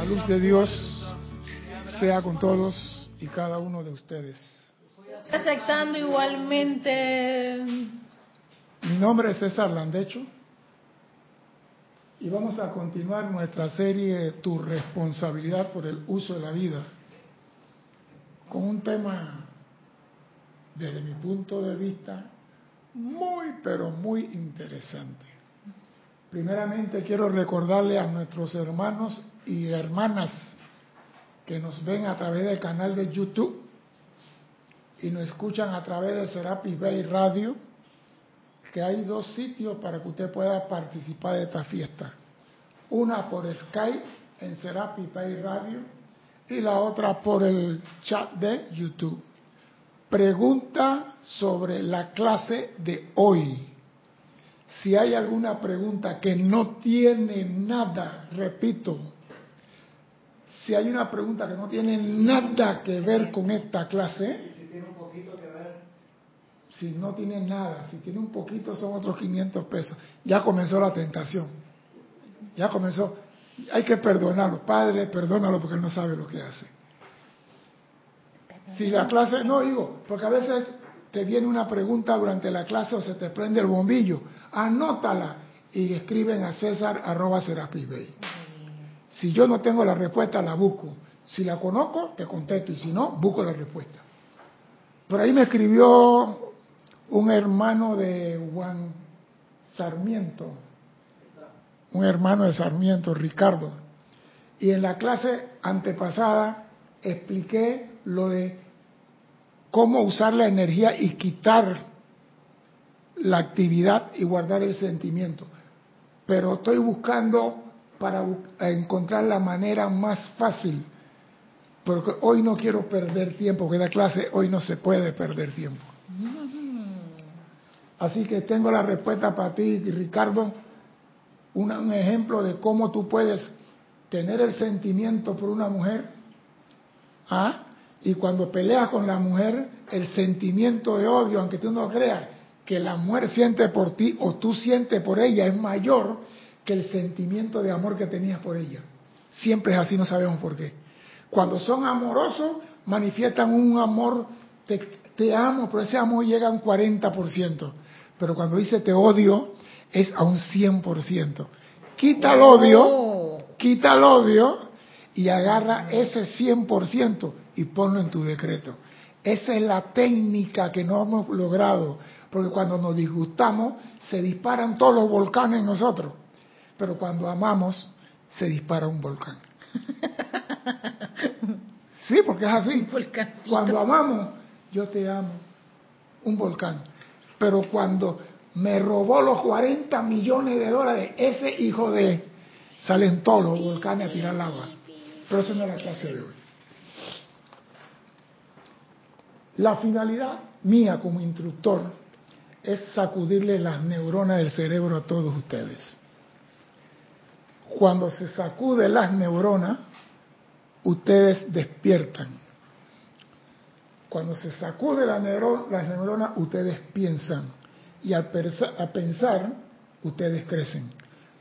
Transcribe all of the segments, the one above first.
La luz de Dios sea con todos y cada uno de ustedes. Aceptando igualmente. Mi nombre es César Landecho y vamos a continuar nuestra serie Tu responsabilidad por el uso de la vida con un tema desde mi punto de vista muy pero muy interesante. Primeramente quiero recordarle a nuestros hermanos y hermanas que nos ven a través del canal de YouTube y nos escuchan a través de Serapis Bay Radio, que hay dos sitios para que usted pueda participar de esta fiesta. Una por Skype en Serapis Bay Radio y la otra por el chat de YouTube. Pregunta sobre la clase de hoy. Si hay alguna pregunta que no tiene nada, repito, si hay una pregunta que no tiene nada que ver con esta clase, si tiene un poquito que ver. Si no tiene nada, si tiene un poquito son otros 500 pesos. Ya comenzó la tentación. Ya comenzó. Hay que perdonarlo. Padre, perdónalo porque él no sabe lo que hace. Si la clase, no digo, porque a veces te viene una pregunta durante la clase o se te prende el bombillo, anótala y escriben a César arroba Bay. Si yo no tengo la respuesta, la busco. Si la conozco, te contesto y si no, busco la respuesta. Por ahí me escribió un hermano de Juan Sarmiento, un hermano de Sarmiento, Ricardo. Y en la clase antepasada expliqué lo de cómo usar la energía y quitar la actividad y guardar el sentimiento. Pero estoy buscando para encontrar la manera más fácil, porque hoy no quiero perder tiempo, porque la clase hoy no se puede perder tiempo. Así que tengo la respuesta para ti, Ricardo, un ejemplo de cómo tú puedes tener el sentimiento por una mujer, ¿ah? y cuando peleas con la mujer, el sentimiento de odio, aunque tú no creas, que la mujer siente por ti o tú sientes por ella es mayor que el sentimiento de amor que tenías por ella. Siempre es así, no sabemos por qué. Cuando son amorosos, manifiestan un amor, te, te amo, pero ese amor llega a un 40%. Pero cuando dice te odio, es a un 100%. Quita el odio, quita el odio y agarra ese 100% y ponlo en tu decreto. Esa es la técnica que no hemos logrado, porque cuando nos disgustamos se disparan todos los volcanes en nosotros, pero cuando amamos se dispara un volcán. Sí, porque es así. Cuando amamos, yo te amo, un volcán. Pero cuando me robó los 40 millones de dólares, ese hijo de... Salen todos los volcanes a tirar agua. Pero esa no es la clase de hoy. La finalidad mía como instructor es sacudirle las neuronas del cerebro a todos ustedes. Cuando se sacude las neuronas, ustedes despiertan. Cuando se sacude las neuronas, ustedes piensan. Y al pensar, ustedes crecen.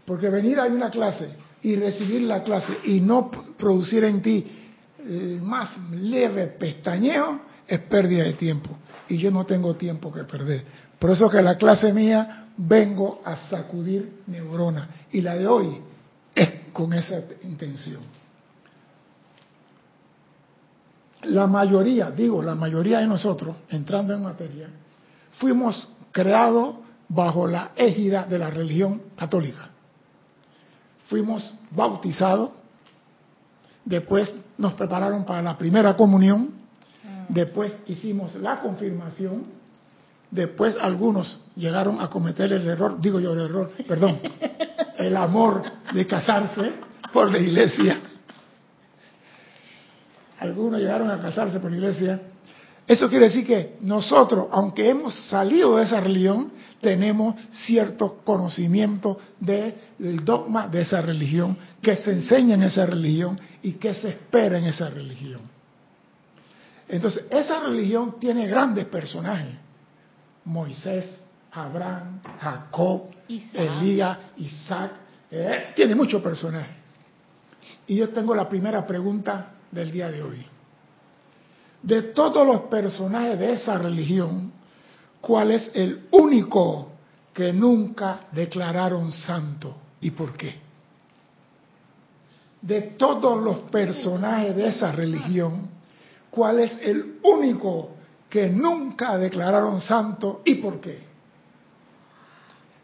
Porque venir a una clase y recibir la clase y no producir en ti el más leve pestañeo, es pérdida de tiempo y yo no tengo tiempo que perder. Por eso que la clase mía vengo a sacudir neuronas y la de hoy con esa intención. La mayoría, digo, la mayoría de nosotros, entrando en materia, fuimos creados bajo la égida de la religión católica. Fuimos bautizados, después nos prepararon para la primera comunión, después hicimos la confirmación, después algunos llegaron a cometer el error, digo yo el error, perdón, el amor de casarse por la iglesia. Algunos llegaron a casarse por la iglesia. Eso quiere decir que nosotros, aunque hemos salido de esa religión, tenemos cierto conocimiento del dogma de esa religión, que se enseña en esa religión y que se espera en esa religión. Entonces, esa religión tiene grandes personajes. Moisés, Abraham, Jacob, Elías, Isaac, eh, tiene muchos personajes. Y yo tengo la primera pregunta del día de hoy. De todos los personajes de esa religión, ¿cuál es el único que nunca declararon santo y por qué? De todos los personajes de esa religión, ¿cuál es el único que nunca declararon santo y por qué?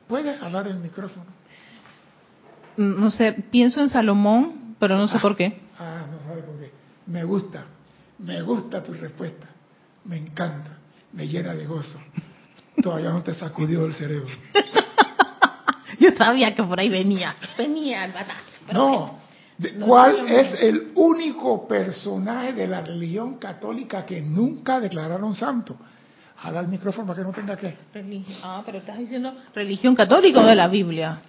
¿Puedes hablar el micrófono? Mm, no sé, pienso en Salomón, pero no sé por qué. Ah, no sabe por qué. Me gusta, me gusta tu respuesta. Me encanta, me llena de gozo. Todavía no te sacudió el cerebro. Yo sabía que por ahí venía, venía el batazo. No, ¿cuál es el único personaje de la religión católica que nunca declararon santo? Jala el micrófono para que no tenga que. Ah, pero estás diciendo religión católica o de la Biblia.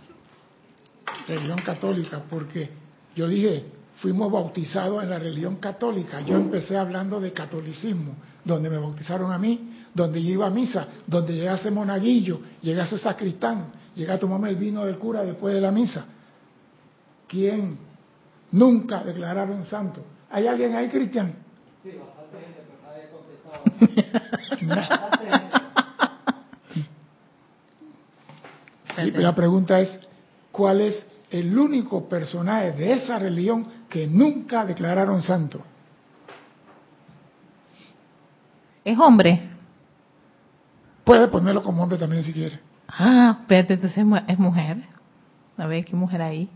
Religión católica, porque yo dije, fuimos bautizados en la religión católica. Yo empecé hablando de catolicismo, donde me bautizaron a mí, donde yo iba a misa, donde llegase monaguillo, llegase sacristán, llega a tomarme el vino del cura después de la misa. ¿Quién nunca declararon santo? ¿Hay alguien ahí, Cristian? Sí, bastante la pregunta es, ¿cuál es el único personaje de esa religión que nunca declararon santo? ¿Es hombre? Puede ponerlo como hombre también si quiere. Ah, espérate, entonces es mujer. A ver, ¿qué mujer hay?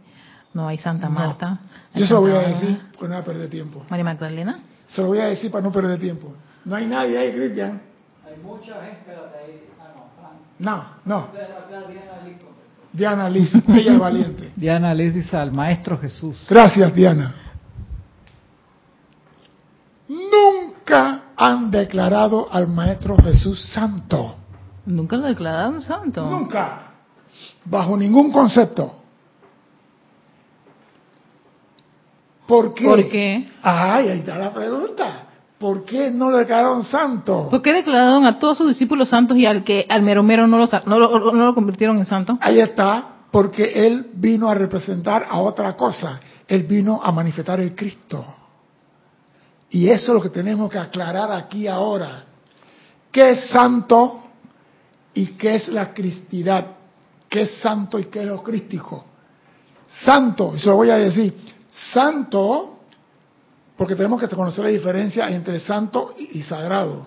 No hay Santa Marta. Yo se lo voy a decir para no perder tiempo. María Magdalena. Se lo voy a decir para no perder tiempo. No hay nadie ahí, Cristian. Hay mucha gente, ahí. Ah, no, no. Diana Liz, ella es valiente. Diana Liz dice al Maestro Jesús. Gracias, Diana. Nunca han declarado al Maestro Jesús santo. Nunca lo declararon santo. Nunca. Bajo ningún concepto. ¿Por qué? ¿Por qué? Ay, ahí está la pregunta. ¿Por qué no lo declararon santo? ¿Por qué declararon a todos sus discípulos santos y al que al mero mero no lo, no lo, no lo convirtieron en santo? Ahí está, porque él vino a representar a otra cosa. Él vino a manifestar el Cristo. Y eso es lo que tenemos que aclarar aquí ahora. ¿Qué es santo y qué es la cristidad? ¿Qué es santo y qué es lo crístico? Santo, y se lo voy a decir, santo porque tenemos que conocer la diferencia entre santo y sagrado.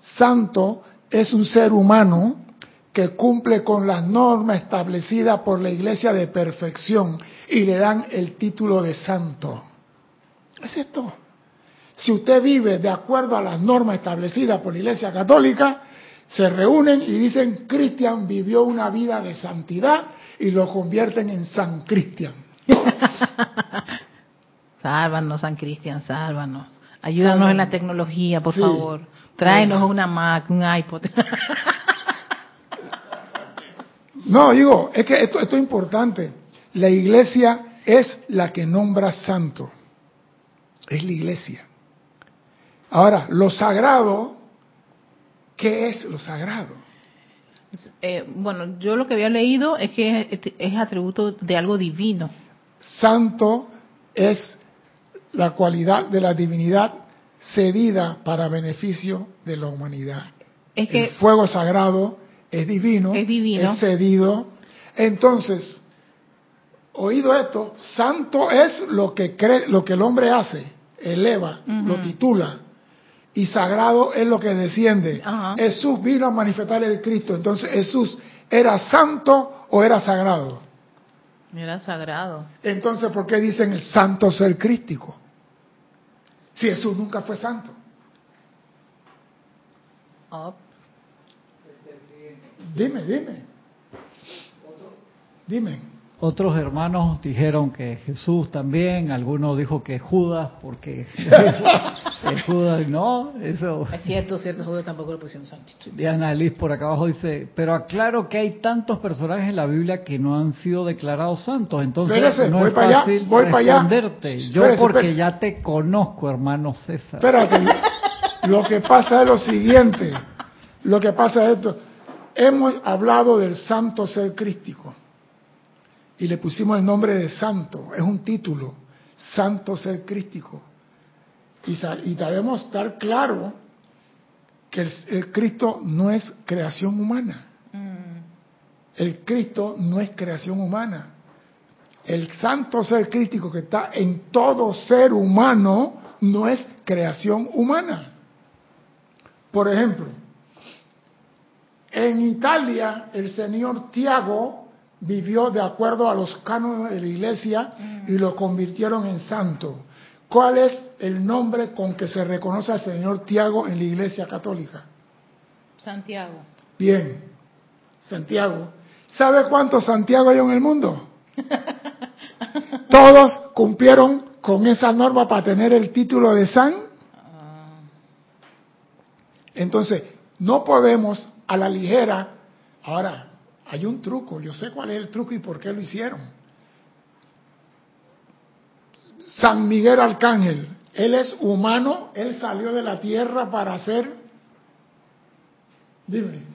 Santo es un ser humano que cumple con las normas establecidas por la iglesia de perfección y le dan el título de santo. Es esto. Si usted vive de acuerdo a las normas establecidas por la iglesia católica, se reúnen y dicen, Cristian vivió una vida de santidad y lo convierten en San Cristian. Sálvanos, San Cristian, sálvanos. Ayúdanos en la tecnología, por favor. Tráenos una Mac, un iPod. no, digo, es que esto, esto es importante. La iglesia es la que nombra santo. Es la iglesia. Ahora, lo sagrado, ¿qué es lo sagrado? Eh, bueno, yo lo que había leído es que es atributo de algo divino. Santo es la cualidad de la divinidad cedida para beneficio de la humanidad. Es que el fuego sagrado es divino, es, divino. es cedido. Entonces, oído esto, santo es lo que cree, lo que el hombre hace, eleva, lo titula, y sagrado es lo que desciende. Jesús vino a manifestar el Cristo. Entonces, Jesús era santo o era sagrado. Era sagrado. Entonces, ¿por qué dicen el santo ser crístico? Si Jesús nunca fue santo. Oh. Dime, dime. Dime. Otros hermanos dijeron que Jesús también, algunos dijo que Judas, porque Judas no, eso. Es cierto, cierto, Judas tampoco lo pusieron santo. Diana Liz por acá abajo dice, pero aclaro que hay tantos personajes en la Biblia que no han sido declarados santos, entonces no voy es para fácil allá, voy responderte. Yo porque ya te conozco, hermano César. Espérate, lo que pasa es lo siguiente, lo que pasa es esto, hemos hablado del santo ser crístico y le pusimos el nombre de santo, es un título. santo ser crístico. Y, y debemos estar claro que el, Cristo no es creación humana. Mm. El Cristo no es creación humana. El santo ser crítico que está en todo ser humano no es creación humana. Por ejemplo, en Italia el señor Tiago vivió de acuerdo a los cánones de la iglesia y lo convirtieron en santo. ¿Cuál es el nombre con que se reconoce al señor Tiago en la iglesia católica? Santiago. Bien, Santiago. ¿Sabe cuántos Santiago hay en el mundo? Todos cumplieron con esa norma para tener el título de San. Ah. Entonces, no podemos a la ligera. Ahora, hay un truco, yo sé cuál es el truco y por qué lo hicieron. San Miguel Arcángel, él es humano, él salió de la tierra para ser, dime.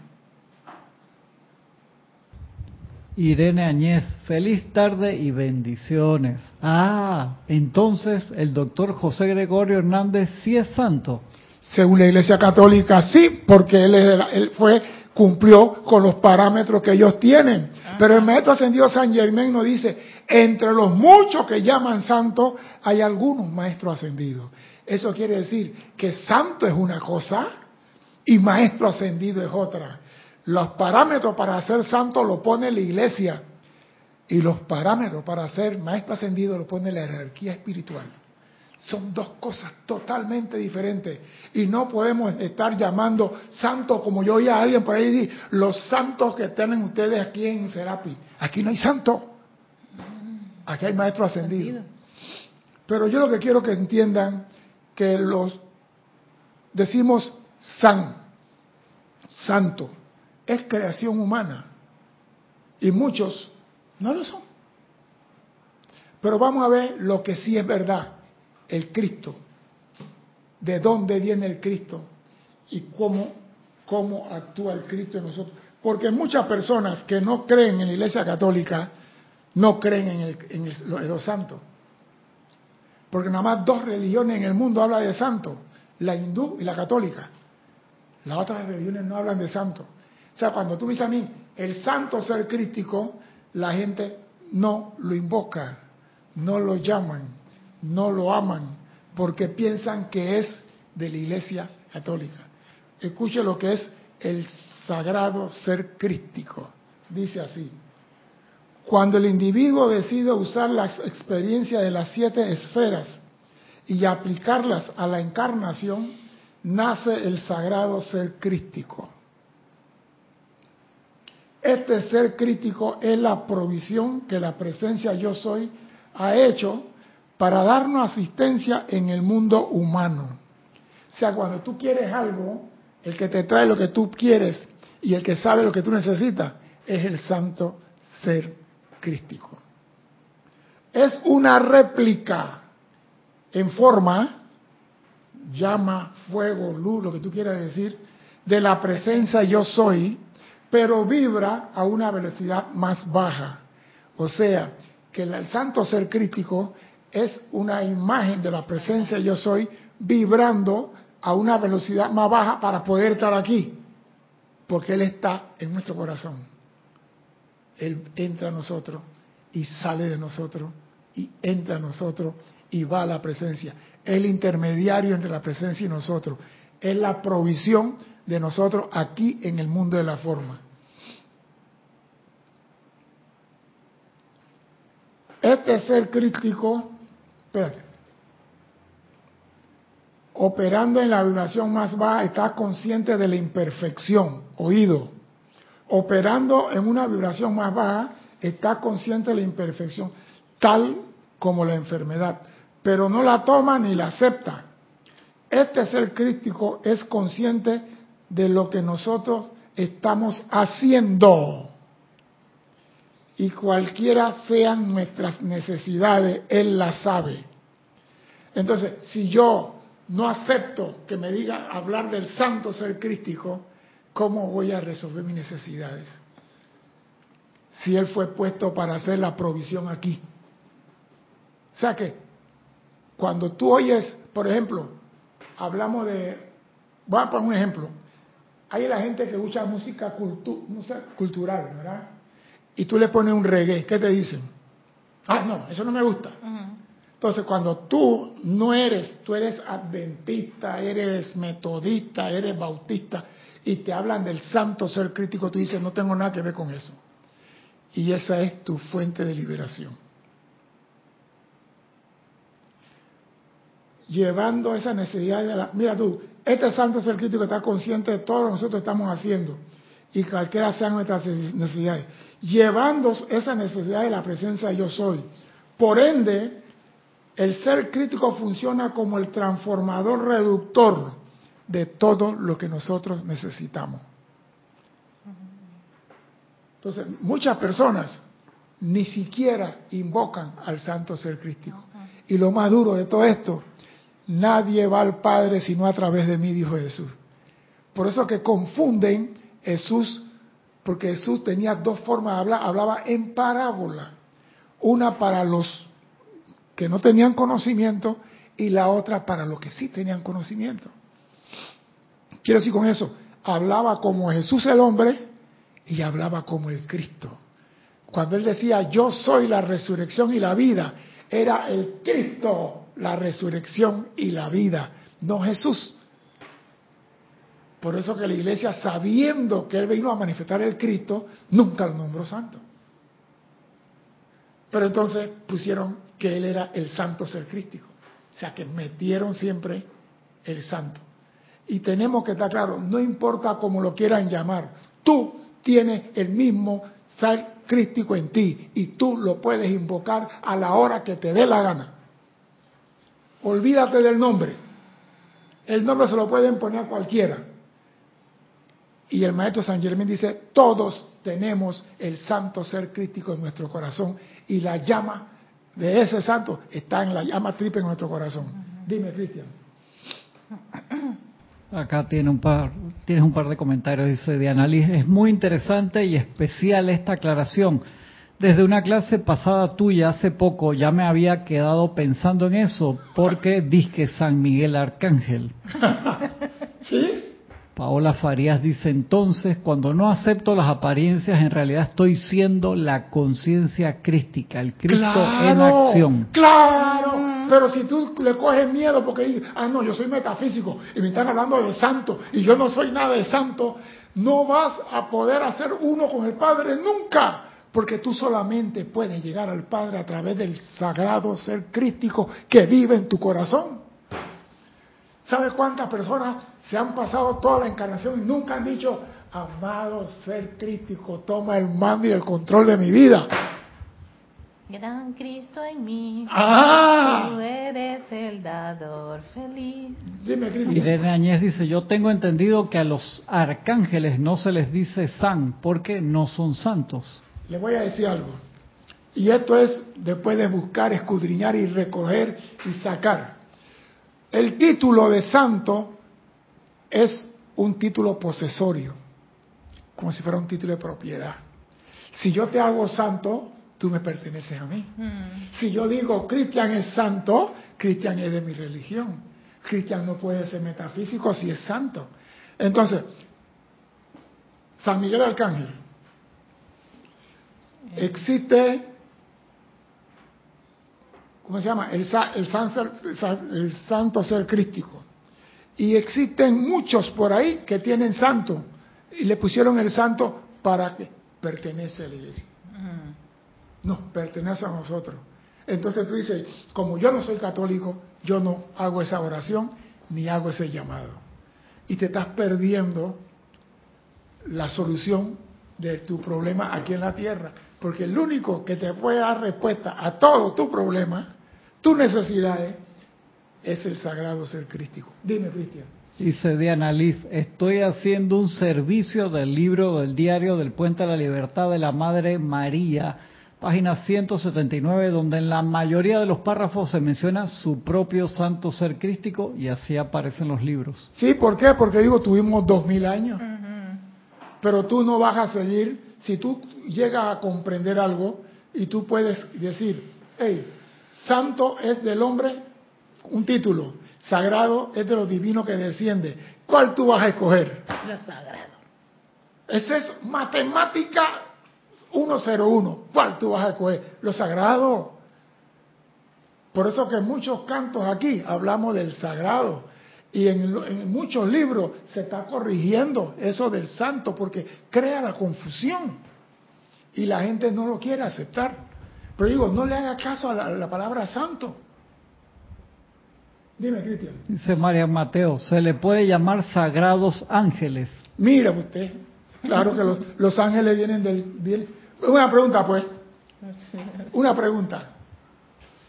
Irene Añez, feliz tarde y bendiciones. Ah, entonces el doctor José Gregorio Hernández sí es santo. Según la Iglesia Católica, sí, porque él, él fue cumplió con los parámetros que ellos tienen. Pero el maestro ascendido San Germán nos dice, entre los muchos que llaman santos, hay algunos maestros ascendidos. Eso quiere decir que santo es una cosa y maestro ascendido es otra. Los parámetros para ser santo lo pone la iglesia y los parámetros para ser maestro ascendido lo pone la jerarquía espiritual. Son dos cosas totalmente diferentes. Y no podemos estar llamando santo como yo oía a alguien por ahí decir, los santos que tienen ustedes aquí en Serapi. Aquí no hay santo. Aquí hay maestro ascendido. Pero yo lo que quiero que entiendan que los decimos san, santo, es creación humana. Y muchos no lo son. Pero vamos a ver lo que sí es verdad el Cristo, de dónde viene el Cristo y cómo, cómo actúa el Cristo en nosotros. Porque muchas personas que no creen en la Iglesia Católica no creen en, el, en, los santos. Porque nada más dos religiones en el mundo hablan de santos, la hindú y la católica. Las otras religiones no hablan de santos. O sea, cuando tú dices a mí, el santo ser crítico, la gente no lo invoca, no lo llaman, no lo aman porque piensan que es de la Iglesia Católica. Escuche lo que es el sagrado ser crístico. Dice así, cuando el individuo decide usar las experiencias de las siete esferas y aplicarlas a la encarnación, nace el sagrado ser crístico. Este ser crítico es la provisión que la presencia yo soy ha hecho para darnos asistencia en el mundo humano. O sea, cuando tú quieres algo, el que te trae lo que tú quieres y el que sabe lo que tú necesitas es el santo ser crístico. Es una réplica en forma, llama, fuego, luz, lo que tú quieras decir, de la presencia yo soy, pero vibra a una velocidad más baja. O sea, que el santo ser crítico es una imagen de la presencia yo soy vibrando a una velocidad más baja para poder estar aquí, porque Él está en nuestro corazón. Él entra a nosotros y sale de nosotros y entra a nosotros y va a la presencia. Es el intermediario entre la presencia y nosotros. Es la provisión de nosotros aquí en el mundo de la forma. Este ser crítico Espérate. Operando en la vibración más baja, está consciente de la imperfección, oído. Operando en una vibración más baja, está consciente de la imperfección, tal como la enfermedad, pero no la toma ni la acepta. Este ser crítico es consciente de lo que nosotros estamos haciendo. Y cualquiera sean nuestras necesidades, Él las sabe. Entonces, si yo no acepto que me diga hablar del santo ser crístico, ¿cómo voy a resolver mis necesidades? Si Él fue puesto para hacer la provisión aquí. O sea que cuando tú oyes, por ejemplo, hablamos de, voy a poner un ejemplo, hay la gente que escucha música, cultural, ¿verdad? Y tú le pones un reggae, ¿qué te dicen? Ah, no, eso no me gusta. Entonces, cuando tú no eres, tú eres adventista, eres metodista, eres bautista, y te hablan del santo ser crítico, tú dices, no tengo nada que ver con eso. Y esa es tu fuente de liberación. Llevando esa necesidad de la... Mira tú, este santo ser crítico está consciente de todo lo que nosotros estamos haciendo y cualquiera sean nuestras necesidades. Llevando esa necesidad de la presencia de yo soy. Por ende, el ser crítico funciona como el transformador reductor de todo lo que nosotros necesitamos. Entonces, muchas personas ni siquiera invocan al santo ser crítico. Y lo más duro de todo esto, nadie va al Padre sino a través de mí, dijo Jesús. Por eso que confunden Jesús, porque Jesús tenía dos formas de hablar, hablaba en parábola, una para los que no tenían conocimiento y la otra para los que sí tenían conocimiento. Quiero decir con eso, hablaba como Jesús el hombre y hablaba como el Cristo. Cuando él decía, yo soy la resurrección y la vida, era el Cristo la resurrección y la vida, no Jesús. Por eso que la iglesia, sabiendo que él vino a manifestar el Cristo, nunca lo nombró santo. Pero entonces pusieron que él era el santo ser crístico. O sea que metieron siempre el santo. Y tenemos que estar claros, no importa cómo lo quieran llamar, tú tienes el mismo ser crístico en ti y tú lo puedes invocar a la hora que te dé la gana. Olvídate del nombre. El nombre se lo pueden poner cualquiera. Y el maestro San Germán dice, todos tenemos el santo ser crítico en nuestro corazón y la llama de ese santo está en la llama triple en nuestro corazón. Dime, Cristian. Acá tiene un par, tienes un par de comentarios, dice Diana Liz. Es muy interesante y especial esta aclaración. Desde una clase pasada tuya hace poco ya me había quedado pensando en eso, porque disque San Miguel Arcángel. ¿Sí? Paola Farías dice entonces, cuando no acepto las apariencias, en realidad estoy siendo la conciencia crística, el Cristo en acción. Claro, pero si tú le coges miedo porque dices, ah, no, yo soy metafísico y me están hablando de santo y yo no soy nada de santo, no vas a poder hacer uno con el Padre nunca. Porque tú solamente puedes llegar al Padre a través del sagrado ser crístico que vive en tu corazón. ¿Sabes cuántas personas se han pasado toda la encarnación y nunca han dicho, amado ser crítico, toma el mando y el control de mi vida? Gran Cristo en mí. ¡Ah! Tú eres el dador feliz. Dime, Cristo. Irene Añez dice, yo tengo entendido que a los arcángeles no se les dice san porque no son santos. Le voy a decir algo. Y esto es después de buscar, escudriñar y recoger y sacar. El título de santo es un título posesorio, como si fuera un título de propiedad. Si yo te hago santo, tú me perteneces a mí. Mm. Si yo digo Cristian es santo, Cristian es de mi religión. Cristian no puede ser metafísico si es santo. Entonces, San Miguel Arcángel, existe ¿cómo se llama? El, el, santo ser crístico. Y existen muchos por ahí que tienen santo y le pusieron el santo para que pertenece a la iglesia. No, pertenece a nosotros. Entonces tú dices, como yo no soy católico, yo no hago esa oración ni hago ese llamado. Y te estás perdiendo la solución de tu problema aquí en la tierra. Porque el único que te puede dar respuesta a todo tu problema tus necesidades es el sagrado ser crístico. Dime, Cristian. Dice Diana Liz, estoy haciendo un servicio del libro del diario del Puente a la Libertad de la Madre María, página 179, donde en la mayoría de los párrafos se menciona su propio santo ser crístico y así aparecen los libros. Sí, ¿por qué? Porque digo, tuvimos dos mil años, pero tú no vas a seguir, si tú llegas a comprender algo y tú puedes decir, hey, santo es del hombre un título. Sagrado es de lo divino que desciende. ¿Cuál tú vas a escoger? Lo sagrado. Esa es matemática 101. ¿Cuál tú vas a escoger? Lo sagrado. Por eso que en muchos cantos aquí hablamos del sagrado. Y en, en, muchos libros se está corrigiendo eso del santo porque crea la confusión. Y la gente no lo quiere aceptar. Pero digo, no le haga caso a la, a la palabra santo. Dime, Cristian. Dice María Mateo, se le puede llamar sagrados ángeles. Mira usted, claro que los, los ángeles vienen del, del... Una pregunta pues, una pregunta.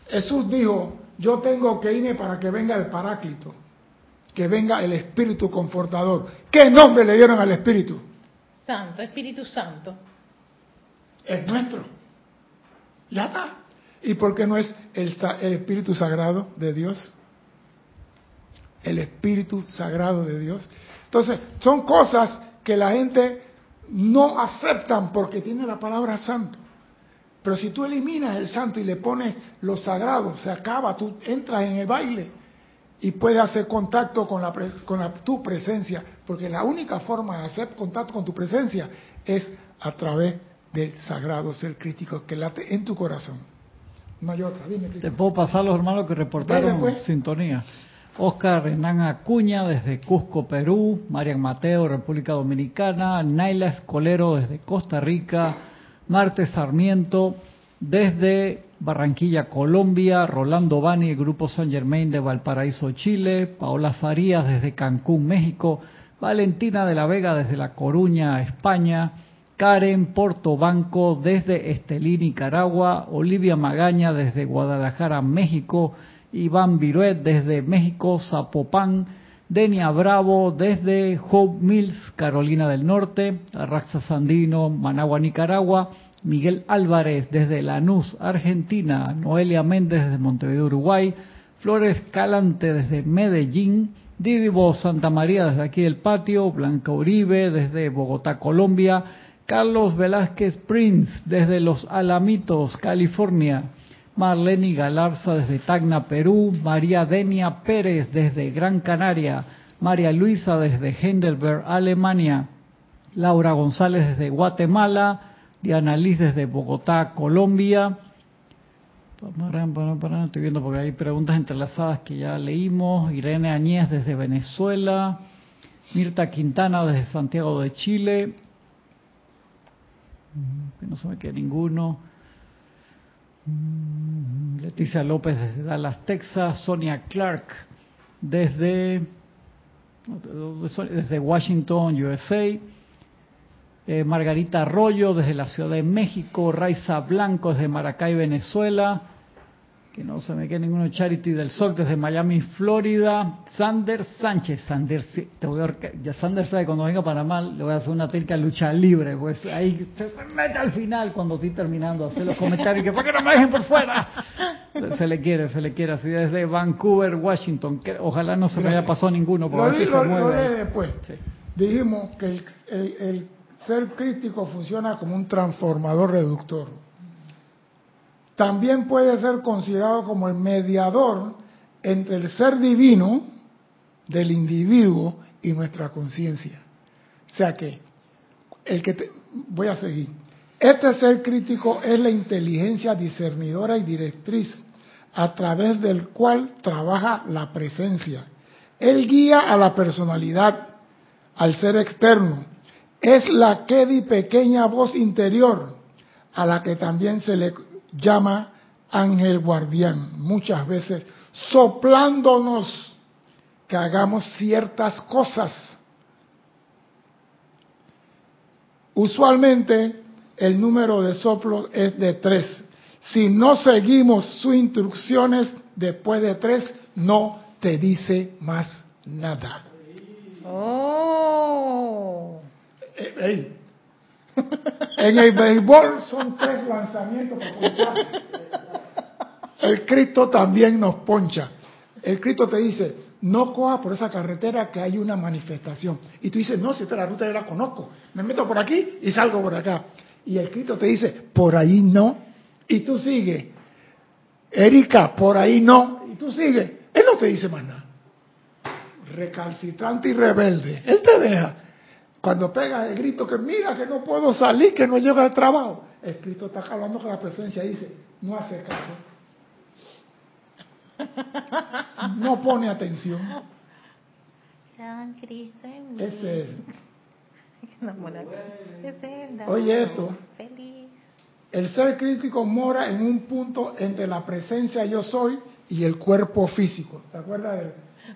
Jesús dijo, yo tengo que irme para que venga el Paráclito, que venga el Espíritu Confortador. ¿Qué nombre le dieron al Espíritu? Santo, Espíritu Santo. Es nuestro. Ya está. ¿Y por qué no es el, Espíritu Sagrado de Dios? el Espíritu Sagrado de Dios. Entonces, son cosas que la gente no aceptan porque tiene la palabra santo. Pero si tú eliminas el santo y le pones lo sagrado, se acaba, tú entras en el baile y puedes hacer contacto con, tu presencia, porque la única forma de hacer contacto con tu presencia es a través del sagrado ser crítico que late en tu corazón. No hay otra, dime. Te puedo pasar los hermanos que reportaron pues. sintonía. Oscar Hernán Acuña desde Cusco, Perú, Marian Mateo, República Dominicana, Naila Escolero desde Costa Rica, Marte Sarmiento desde Barranquilla, Colombia, Rolando Bani, el Grupo San Germain de Valparaíso, Chile, Paola Farías desde Cancún, México, Valentina de la Vega desde La Coruña, España, Karen Portobanco desde Estelí, Nicaragua, Olivia Magaña desde Guadalajara, México, Iván Viruet desde México, Zapopan, Denia Bravo desde Hope Mills, Carolina del Norte, Arraxa Sandino, Managua, Nicaragua, Miguel Álvarez desde Lanús, Argentina, Noelia Méndez desde Montevideo, Uruguay, Flores Calante desde Medellín, Didivo Santa María desde aquí del patio, Blanca Uribe desde Bogotá, Colombia, Carlos Velázquez Prince desde Los Alamitos, California, Marlene Galarza desde Tacna, Perú, María Denia Pérez desde Gran Canaria, María Luisa desde Heidelberg, Alemania, Laura González desde Guatemala, Diana Liz desde Bogotá, Colombia. Estoy viendo porque hay preguntas entrelazadas que ya leímos. Irene Añez desde Venezuela, Mirta Quintana desde Santiago de Chile, que no se me queda ninguno. Leticia López desde Dallas, Texas, Sonia Clark desde, desde Washington, USA, eh, Margarita Arroyo desde la Ciudad de México, Raiza Blanco desde Maracay, Venezuela, que no se me quede ninguno, Charity del Sol desde Miami, Florida, Sander Sánchez, Sander, te voy a, ya Sander sabe cuando venga a Panamá le voy a hacer una técnica lucha libre, pues ahí se mete al final cuando estoy terminando, hacer los comentarios que ¿por qué no me dejen por fuera? Se le quiere, se le quiere, así desde Vancouver, Washington, que ojalá no se me haya pasado ninguno, por ver si se mueve. después. Sí. Dijimos que el, el, el ser crítico funciona como un transformador reductor también puede ser considerado como el mediador entre el ser divino del individuo y nuestra conciencia. O sea que, el que te, voy a seguir. Este ser crítico es la inteligencia discernidora y directriz a través del cual trabaja la presencia. Él guía a la personalidad, al ser externo. Es la quedi pequeña voz interior a la que también se le llama ángel guardián, muchas veces soplándonos que hagamos ciertas cosas. Usualmente el número de soplos es de tres. Si no seguimos sus instrucciones después de tres, no te dice más nada. Oh. Hey, en el béisbol son tres lanzamientos para ponchar. El Cristo también nos poncha. El Cristo te dice, no coja por esa carretera que hay una manifestación. Y tú dices, no, si esta la ruta yo la conozco. Me meto por aquí y salgo por acá. Y el Cristo te dice, por ahí no. Y tú sigues. Erika, por ahí no. Y tú sigues. Él no te dice más nada. Recalcitrante y rebelde. Él te deja. Cuando pega el grito que mira que no puedo salir, que no llega al trabajo, el Cristo está hablando con la presencia y dice, no hace caso. No pone atención. Ese es. Oye esto. El ser crítico mora en un punto entre la presencia yo soy y el cuerpo físico. ¿Te acuerdas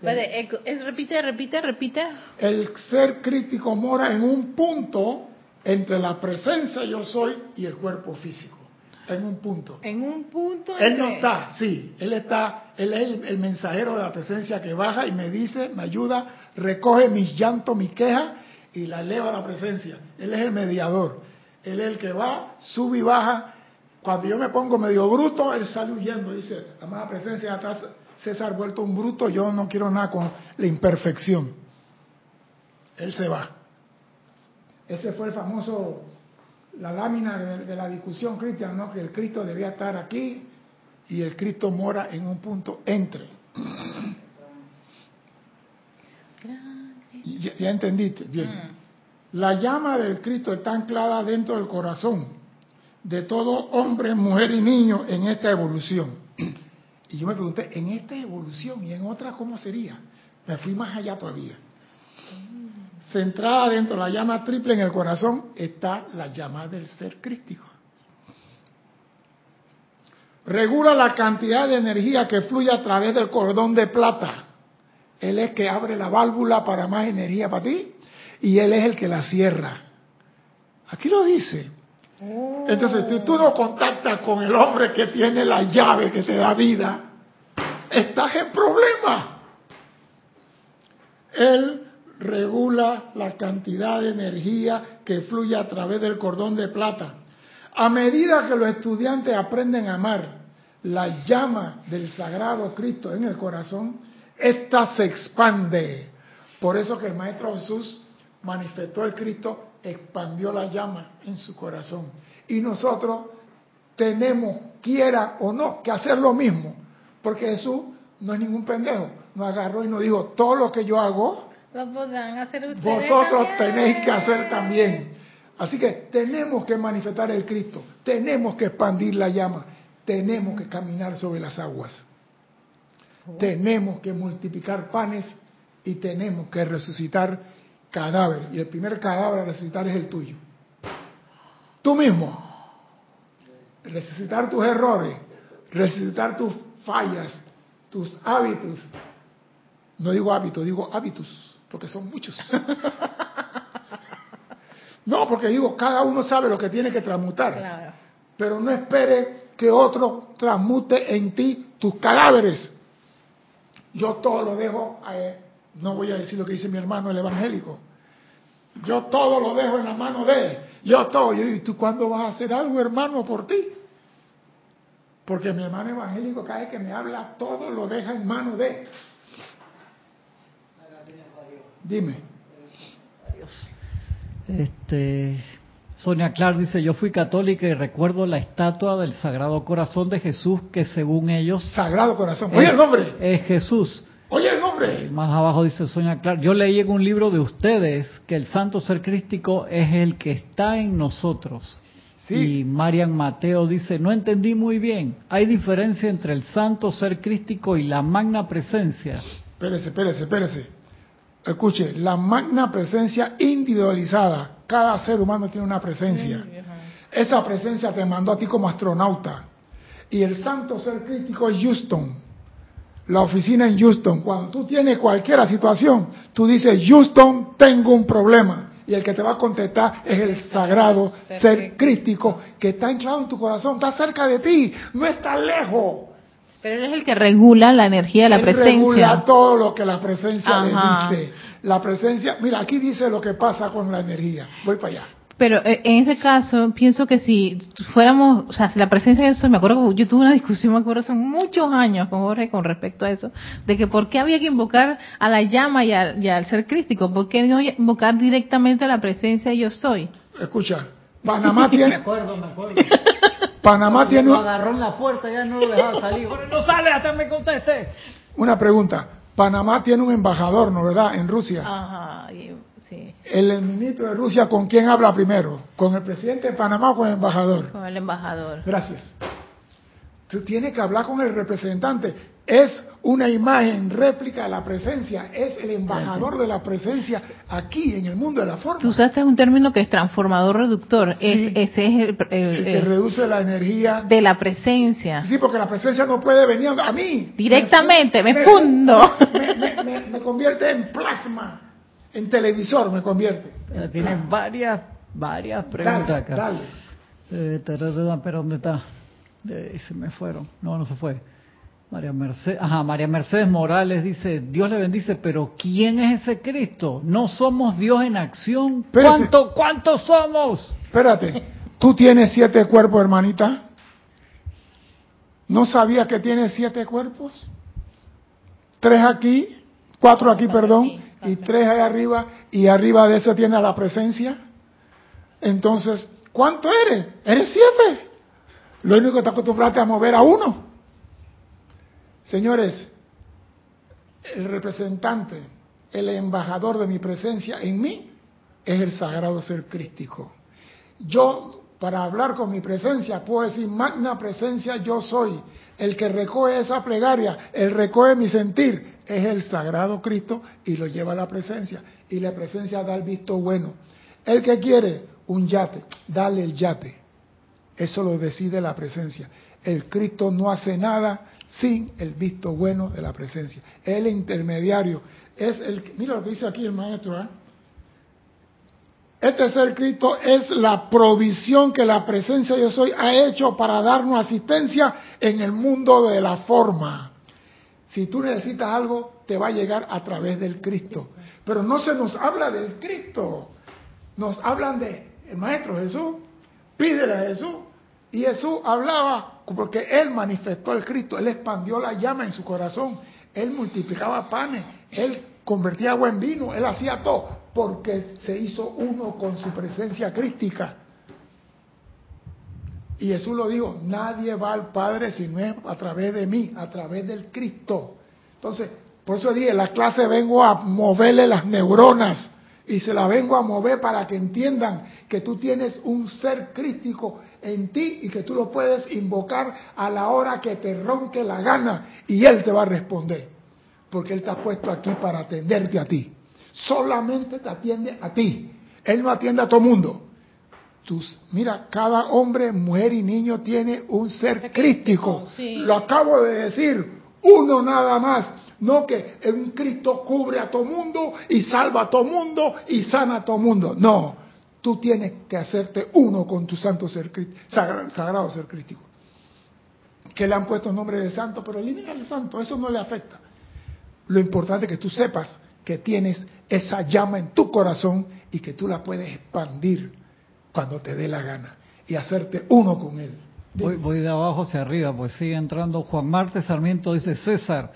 de, repite, repite, repite. El ser crítico mora en un punto entre la presencia yo soy y el cuerpo físico. En un punto. En un punto. Él no está, sí. Él está, él es el, mensajero de la presencia que baja y me dice, me ayuda, recoge mis llantos, mis quejas y la eleva a la presencia. Él es el mediador. Él es el que va, sube y baja. Cuando yo me pongo medio bruto, él sale huyendo. Dice, amada presencia, atrás César vuelto un bruto, yo no quiero nada con la imperfección. Él se va. Ese fue el famoso, la lámina de, la discusión cristiana, ¿no? que el Cristo debía estar aquí y el Cristo mora en un punto entre. Ya, entendiste, bien. Mm. La llama del Cristo está anclada dentro del corazón de todo hombre, mujer y niño en esta evolución. Y yo me pregunté, en esta evolución y en otra, ¿cómo sería? Me fui más allá todavía. Centrada dentro de la llama triple en el corazón está la llama del ser crístico. Regula la cantidad de energía que fluye a través del cordón de plata. Él es que abre la válvula para más energía para ti y Él es el que la cierra. Aquí lo dice. Entonces, si tú no contactas con el hombre que tiene la llave que te da vida, estás en problema. Él regula la cantidad de energía que fluye a través del cordón de plata. A medida que los estudiantes aprenden a amar la llama del Sagrado Cristo en el corazón, ésta se expande. Por eso que el Maestro Jesús manifestó el Cristo, expandió la llama en su corazón. Y nosotros tenemos, quiera o no, que hacer lo mismo. Porque Jesús no es ningún pendejo. Nos agarró y nos dijo, todo lo que yo hago, vosotros tenéis que hacer también. Así que tenemos que manifestar el Cristo, tenemos que expandir la llama, tenemos que caminar sobre las aguas, oh. tenemos que multiplicar panes y tenemos que resucitar cadáveres. Y el primer cadáver a resucitar es el tuyo. Tú mismo. Resucitar tus errores, resucitar tus fallas, tus hábitos. No digo hábitos, digo hábitos, porque son muchos. no, porque digo, cada uno sabe lo que tiene que transmutar. Pero no espere que otro transmute en ti tus cadáveres. Yo todo lo dejo, no voy a decir lo que dice mi hermano el evangélico. Yo todo lo dejo en la mano de él. Yo todo. ¿Y tú cuándo vas a hacer algo, hermano, por ti? Porque mi hermano evangélico cada vez que me habla, todo lo deja en mano de. Dime. Este, Sonia Clark dice, yo fui católica y recuerdo la estatua del Sagrado Corazón de Jesús que según ellos... Sagrado Corazón. Oye el nombre. Es Jesús. Oye el nombre. más abajo dice Sonia Clark, yo leí en un libro de ustedes que el santo ser crístico es el que está en nosotros. Y Marian Mateo dice, no entendí muy bien, ¿hay diferencia entre el santo ser crístico y la magna presencia? Espérese, espérese, espérese. Escuche, la magna presencia individualizada, cada ser humano tiene una presencia. Esa presencia te mandó a ti como astronauta. Y el santo ser crítico es Houston, la oficina en Houston. Cuando tú tienes cualquier situación, tú dices, Houston, tengo un problema y el que te va a contestar es el sagrado ser, crítico que está anclado en tu corazón, está cerca de ti, no está lejos. Pero él es el que regula la energía de la presencia. Regula todo lo que la presencia le dice. La presencia, mira, aquí dice lo que pasa con la energía. Voy para allá. Pero eh, en ese caso, pienso que si fuéramos, o sea, si la presencia de eso, me acuerdo que yo tuve una discusión, me acuerdo hace muchos años con Jorge con respecto a eso, de que por qué había que invocar a la llama y, al ser crístico, por qué no invocar directamente a la presencia de yo soy. Escucha, Panamá tiene... me acuerdo, me acuerdo. Panamá tiene... Lo agarró en la puerta, ya no lo dejaba salir. no sale hasta me conteste. Una pregunta. Panamá tiene un embajador, ¿no verdad? En Rusia. Ajá, y- sí, El, ministro de Rusia, ¿con quién habla primero? ¿Con el presidente de Panamá o con el embajador? con el embajador. Gracias. Tú tienes que hablar con el representante. Es una imagen réplica de la presencia. Es el embajador de la presencia aquí en el mundo de la forma. Tú usaste un término que es transformador reductor. Sí. Es, ese es el, el- el que el- reduce la energía. de la presencia. Sí, porque la presencia no puede venir a mí. Directamente, me fundo. Me, me- me- me convierte en plasma. En televisor me convierte. Eh, Tienen varias, varias preguntas Dale, acá. dale. Eh, tararara, pero ¿dónde está? Eh, se me fueron. No, no se fue. María Mercedes, ajá, María Mercedes Morales dice, Dios le bendice, pero ¿quién es ese Cristo? No somos Dios en acción. ¿Cuánto, ¿Cuántos somos? Espérate, ¿tú tienes siete cuerpos, hermanita? ¿No sabías que tienes siete cuerpos? Tres aquí, cuatro aquí, perdón, y tres ahí arriba, y arriba de ese tiene la presencia. Entonces, ¿cuánto eres? Eres siete. Lo único que te acostumbraste a mover a uno. Señores, el representante, el embajador de mi presencia en mí es el sagrado ser crístico. Yo, para hablar con mi presencia, puedo decir, magna presencia yo soy. El que recoge esa plegaria, el recoge mi sentir, es el sagrado Cristo y lo lleva a la presencia. Y la presencia da el visto bueno. El que quiere un yate, dale el yate. Eso lo decide la presencia. El Cristo no hace nada sin el visto bueno de la presencia. El intermediario es el... Mira lo que dice aquí el maestro. ¿eh? Este ser Cristo es la provisión que la presencia yo soy ha hecho para darnos asistencia en el mundo de la forma. Si tú necesitas algo, te va a llegar a través del Cristo. Pero no se nos habla del Cristo. Nos hablan de el Maestro Jesús. Pídele a Jesús. Y Jesús hablaba porque Él manifestó el Cristo. Él expandió la llama en su corazón. Él multiplicaba panes. Él convertía agua en vino. Él hacía todo porque se hizo uno con su presencia crística. Y Jesús lo dijo, nadie va al Padre si no es a través de mí, a través del Cristo. Entonces, por eso dije, la clase vengo a moverle las neuronas y se las vengo a mover para que entiendan que tú tienes un ser crístico en ti y que tú lo puedes invocar a la hora que te ronque la gana y Él te va a responder. Porque Él te ha puesto aquí para atenderte a ti. Solamente te atiende a ti. Él no atiende a todo mundo. Tus, mira, cada hombre, mujer y niño tiene un ser crístico. sí. Lo acabo de decir. Uno nada más. No que un Cristo cubre a todo mundo y salva a todo mundo y sana a todo mundo. No. Tú tienes que hacerte uno con tu santo ser sagrado ser crístico. Que le han puesto nombre de santo, pero elimina el santo, eso no le afecta. Lo importante es que tú sepas que tienes esa llama en tu corazón y que tú la puedes expandir cuando te dé la gana y hacerte uno con él. Voy, voy de abajo hacia arriba, pues sigue entrando. Juan Marte Sarmiento dice, César,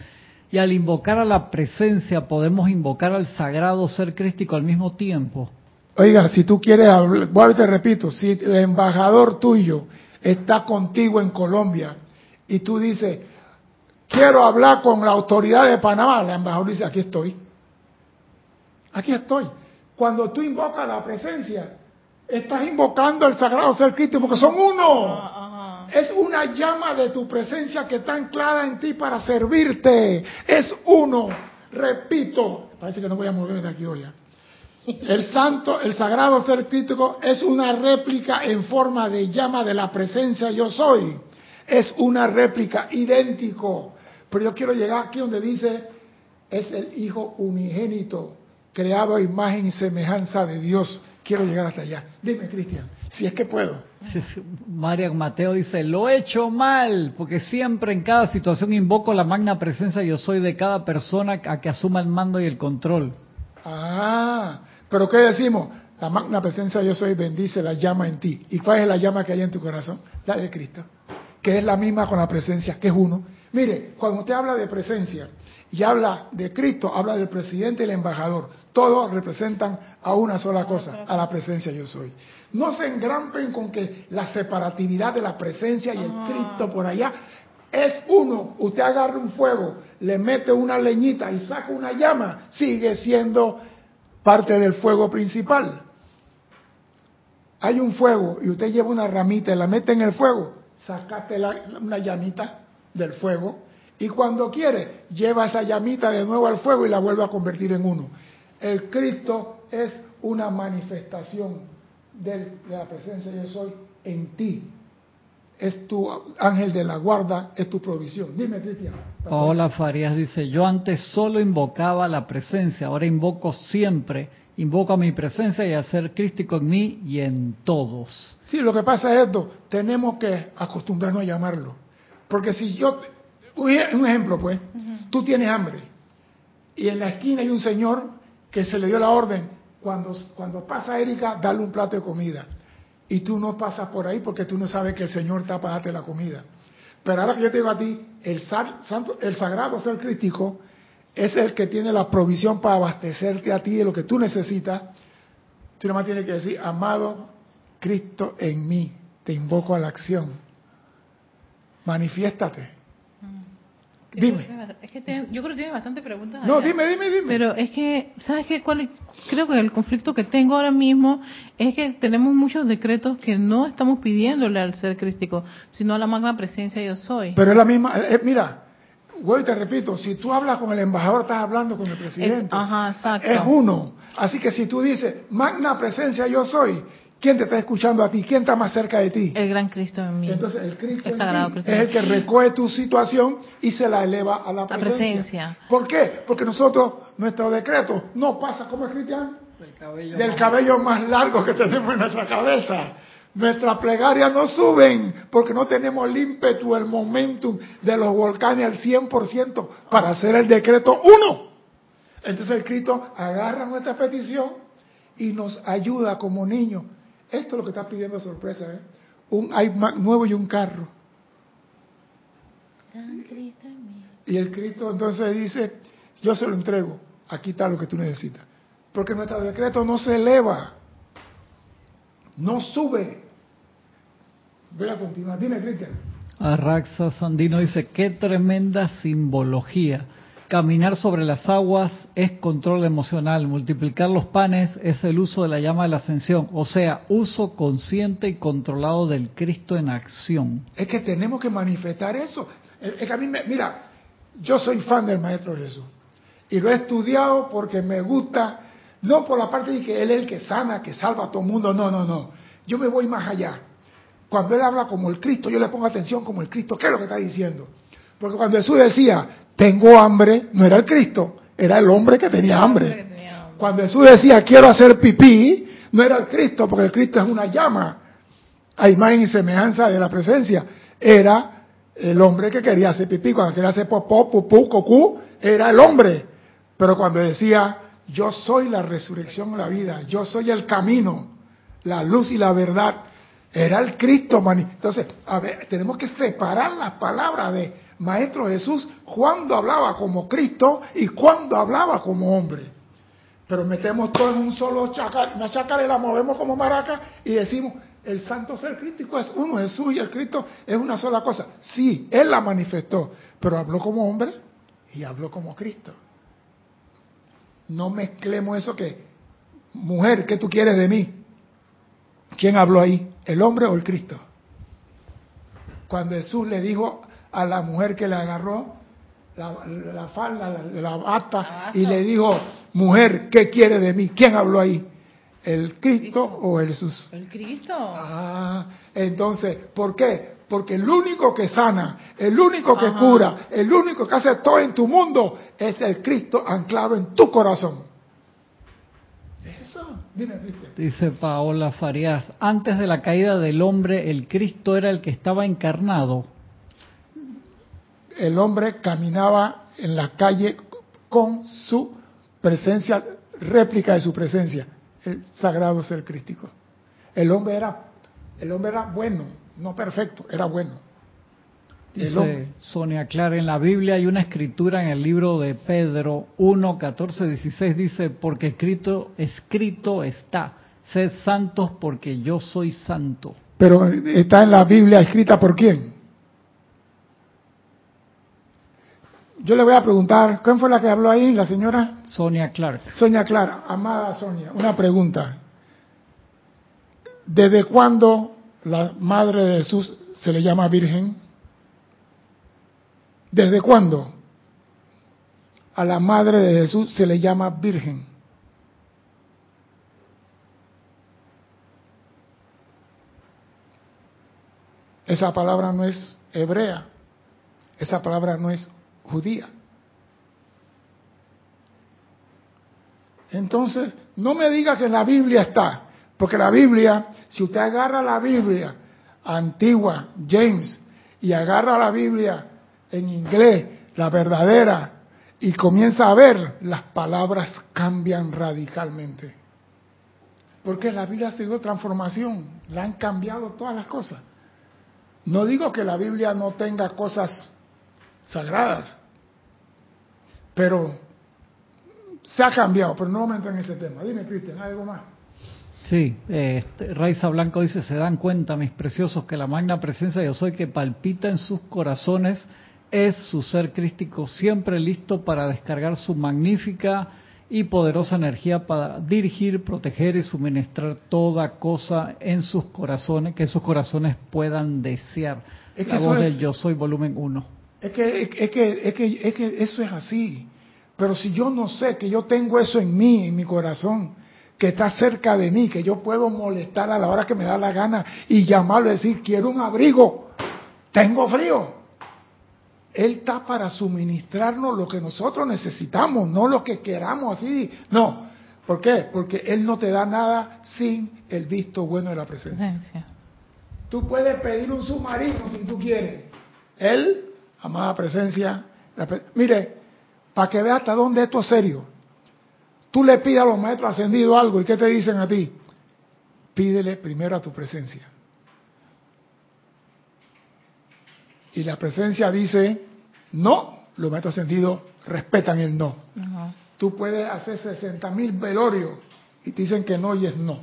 y al invocar a la presencia podemos invocar al sagrado ser crístico al mismo tiempo. Oiga, si tú quieres hablar, a te repito, si el embajador tuyo está contigo en Colombia y tú dices, quiero hablar con la autoridad de Panamá, el embajador dice, aquí estoy. Aquí estoy. Cuando tú invocas la presencia, estás invocando el sagrado ser crístico porque son uno. Es una llama de tu presencia que está anclada en ti para servirte. Es uno. Repito, parece que no voy a moverme de aquí hoy. ¿eh? El santo, el sagrado ser crítico es una réplica en forma de llama de la presencia yo soy. Es una réplica idéntico. Pero yo quiero llegar aquí donde dice, es el Hijo unigénito, creado a imagen y semejanza de Dios. Quiero llegar hasta allá. Dime, Cristian, si es que puedo. Marian Mateo dice, lo he hecho mal, porque siempre en cada situación invoco la magna presencia yo soy de cada persona a que asuma el mando y el control. Ah, pero ¿qué decimos? La magna presencia yo soy bendice la llama en ti. ¿Y cuál es la llama que hay en tu corazón? La de Cristo, que es la misma con la presencia, que es uno. Mire, cuando usted habla de presencia y habla de Cristo, habla del presidente y el embajador. Todos representan a una sola cosa, a la presencia yo soy. No se engrampen con que la separatividad de la presencia y el Cristo por allá. es uno. Usted agarra un fuego, le mete una leñita y saca una llama, sigue siendo parte del fuego principal. Hay un fuego y usted lleva una ramita y la mete en el fuego, sacaste una llamita del fuego y cuando quiere lleva esa llamita de nuevo al fuego y la vuelve a convertir en uno. El Cristo es una manifestación de la presencia de yo soy en ti es tu ángel de la guarda, es tu provisión. Dime, Cristian. Paola Farías dice, yo antes solo invocaba la presencia, ahora invoco siempre, invoco a mi presencia y a ser crístico en mí y en todos. Sí, lo que pasa es esto, tenemos que acostumbrarnos a llamarlo. Porque si yo, un ejemplo pues, tú tienes hambre y en la esquina hay un señor que se le dio la orden, cuando, cuando pasa Erika, dale un plato de comida y tú no pasas por ahí porque tú no sabes que el Señor está para darte la comida. Pero ahora que yo te digo a ti, el, santo, el sagrado ser crítico es el que tiene la provisión para abastecerte a ti de lo que tú necesitas. Tú más tienes que decir, amado Cristo en mí, te invoco a la acción. Manifiéstate. Dime. Es que yo creo que tiene bastante preguntas. No, dime, dime, dime. Pero es que, ¿sabes qué? ¿Cuál, creo que el conflicto que tengo ahora mismo es que tenemos muchos decretos que no estamos pidiéndole al ser crístico, sino a la magna presencia yo soy. Pero es la misma, eh, eh, mira, güey, te repito, si tú hablas con el embajador, estás hablando con el presidente. Es, ajá, exacto. Es uno. Así que si tú dices, magna presencia yo soy, ¿Quién te está escuchando a ti? ¿Quién está más cerca de ti? El gran Cristo en mí. Entonces el Cristo, es el que recoge tu situación y se la eleva a la presencia. La presencia. ¿Por qué? Porque nosotros, nuestro decreto no pasa como es cristiano. Del cabello, del más... cabello más largo que tenemos en nuestra cabeza. Nuestras plegarias no suben porque no tenemos el ímpetu, el momentum de los volcanes al 100% para hacer el decreto uno. Entonces el Cristo agarra nuestra petición y nos ayuda como niños esto es lo que está pidiendo sorpresa, ¿eh? Un iMac nuevo y un carro. Y el Cristo entonces dice, yo se lo entrego, aquí está lo que tú necesitas. Porque nuestro decreto no se eleva, no sube. Voy a continuar. Dime, Cristian. Arraxa Sandino dice, qué tremenda simbología. Caminar sobre las aguas es control emocional, multiplicar los panes es el uso de la llama de la ascensión, o sea, uso consciente y controlado del Cristo en acción. Es que tenemos que manifestar eso. Es que a mí, me, mira, yo soy fan del Maestro Jesús y lo he estudiado porque me gusta, no por la parte de que Él es el que sana, que salva a todo el mundo, no, no, no. Yo me voy más allá. Cuando Él habla como el Cristo, yo le pongo atención como el Cristo, ¿qué es lo que está diciendo? Porque cuando Jesús decía, tengo hambre, no era el Cristo, era el hombre que tenía hambre. Cuando Jesús decía, quiero hacer pipí, no era el Cristo, porque el Cristo es una llama, a imagen y semejanza de la presencia. Era el hombre que quería hacer pipí, cuando quería hacer popó, pupú, cocú, era el hombre. Pero cuando decía, yo soy la resurrección de la vida, yo soy el camino, la luz y la verdad, era el Cristo. Entonces, a ver, tenemos que separar las palabras de Maestro Jesús cuando hablaba como Cristo y cuando hablaba como hombre. Pero metemos todo en un solo chacal, una chacarera, movemos como maraca y decimos, el santo ser crítico es uno, Jesús y el Cristo es una sola cosa. Sí, Él la manifestó, pero habló como hombre y habló como Cristo. No mezclemos eso que, mujer, ¿qué tú quieres de mí? ¿Quién habló ahí? ¿El hombre o el Cristo? Cuando Jesús le dijo a la mujer que le agarró la, falda, la, bata, y le dijo, mujer, ¿qué quiere de mí? ¿Quién habló ahí? ¿El Cristo, o el Jesús? El Cristo. Ah, entonces, ¿por qué? Porque el único que sana, el único que cura, el único que hace todo en tu mundo es el Cristo anclado en tu corazón. Eso, dime, Dice Paola Farías, antes de la caída del hombre, el Cristo era el que estaba encarnado el hombre caminaba en la calle con su presencia, réplica de su presencia, el sagrado ser crístico. El hombre era, el hombre era bueno, no perfecto, era bueno. Dice Sonia Clara, en la Biblia hay una escritura en el libro de Pedro 1, 14, 16, dice, porque escrito, escrito está, sed santos porque yo soy santo. Pero está en la Biblia escrita por quién? Yo le voy a preguntar, ¿quién fue la que habló ahí? La señora Sonia Clark. Sonia Clara, amada Sonia, una pregunta. ¿Desde cuándo la madre de Jesús se le llama virgen? ¿Desde cuándo a la madre de Jesús se le llama virgen? Esa palabra no es hebrea, esa palabra no es judía. Entonces, no me diga que la Biblia está, porque la Biblia, si usted agarra la Biblia antigua, James, y agarra la Biblia en inglés, la verdadera, y comienza a ver, las palabras cambian radicalmente. Porque la Biblia ha sido transformación, la han cambiado todas las cosas. No digo que la Biblia no tenga cosas sagradas, pero se ha cambiado, pero no vamos a entrar en ese tema. Dime, Cristian, ¿algo más? Sí, eh, Raiza Blanco dice, se dan cuenta, mis preciosos, que la magna presencia yo soy que palpita en sus corazones es su ser crístico siempre listo para descargar su magnífica y poderosa energía para dirigir, proteger y suministrar toda cosa en sus corazones, que sus corazones puedan desear. Es que La voz es- del Yo Soy, volumen 1. Es que, es, que, es, que, es que eso es así. Pero si yo no sé que yo tengo eso en mí, en mi corazón, que está cerca de mí, que yo puedo molestar a la hora que me da la gana y llamarlo y decir, quiero un abrigo, tengo frío. Él está para suministrarnos lo que nosotros necesitamos, no lo que queramos así. No. ¿Por qué? Porque Él no te da nada sin el visto bueno de la presencia. Presencia. Tú puedes pedir un submarino si tú quieres. Él, amada presencia, pre- mire, para que vea hasta dónde esto es serio. Tú le pides a los maestros ascendidos algo y ¿qué te dicen a ti? Pídele primero a tu presencia. Y la presencia dice, no, los maestros ascendidos respetan el no. Tú puedes hacer 60 mil velorios y te dicen que no y es no.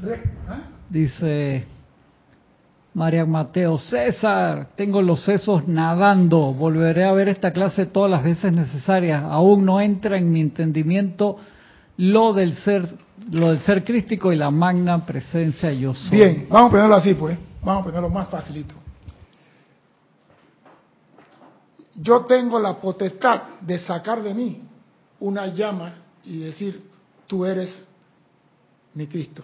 Re- ¿Ah? Dice María Mateo, César, tengo los sesos nadando, volveré a ver esta clase todas las veces necesarias, aún no entra en mi entendimiento lo del ser, lo del ser crístico y la magna presencia yo soy. Bien, vamos a ponerlo así pues, vamos a ponerlo más facilito. Yo tengo la potestad de sacar de mí una llama y decir, tú eres mi Cristo.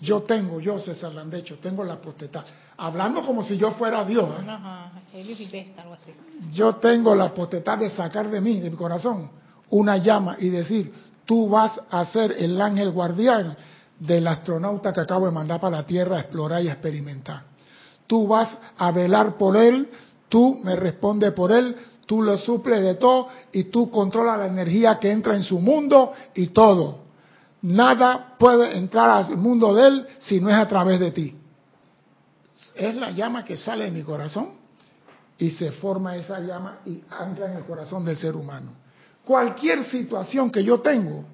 Yo tengo, yo César Landecho, tengo la potestad. Hablando como si yo fuera Dios. ¿eh? Ajá. Algo así. Yo tengo la potestad de sacar de mí, de mi corazón, una llama y decir, tú vas a ser el ángel guardián del astronauta que acabo de mandar para la Tierra a explorar y a experimentar. Tú vas a velar por él, tú me respondes por él, tú lo suples de todo y tú controlas la energía que entra en su mundo y todo. Nada puede entrar al mundo de él si no es a través de ti. Es la llama que sale de mi corazón y se forma esa llama y ancla en el corazón del ser humano. Cualquier situación que yo tengo,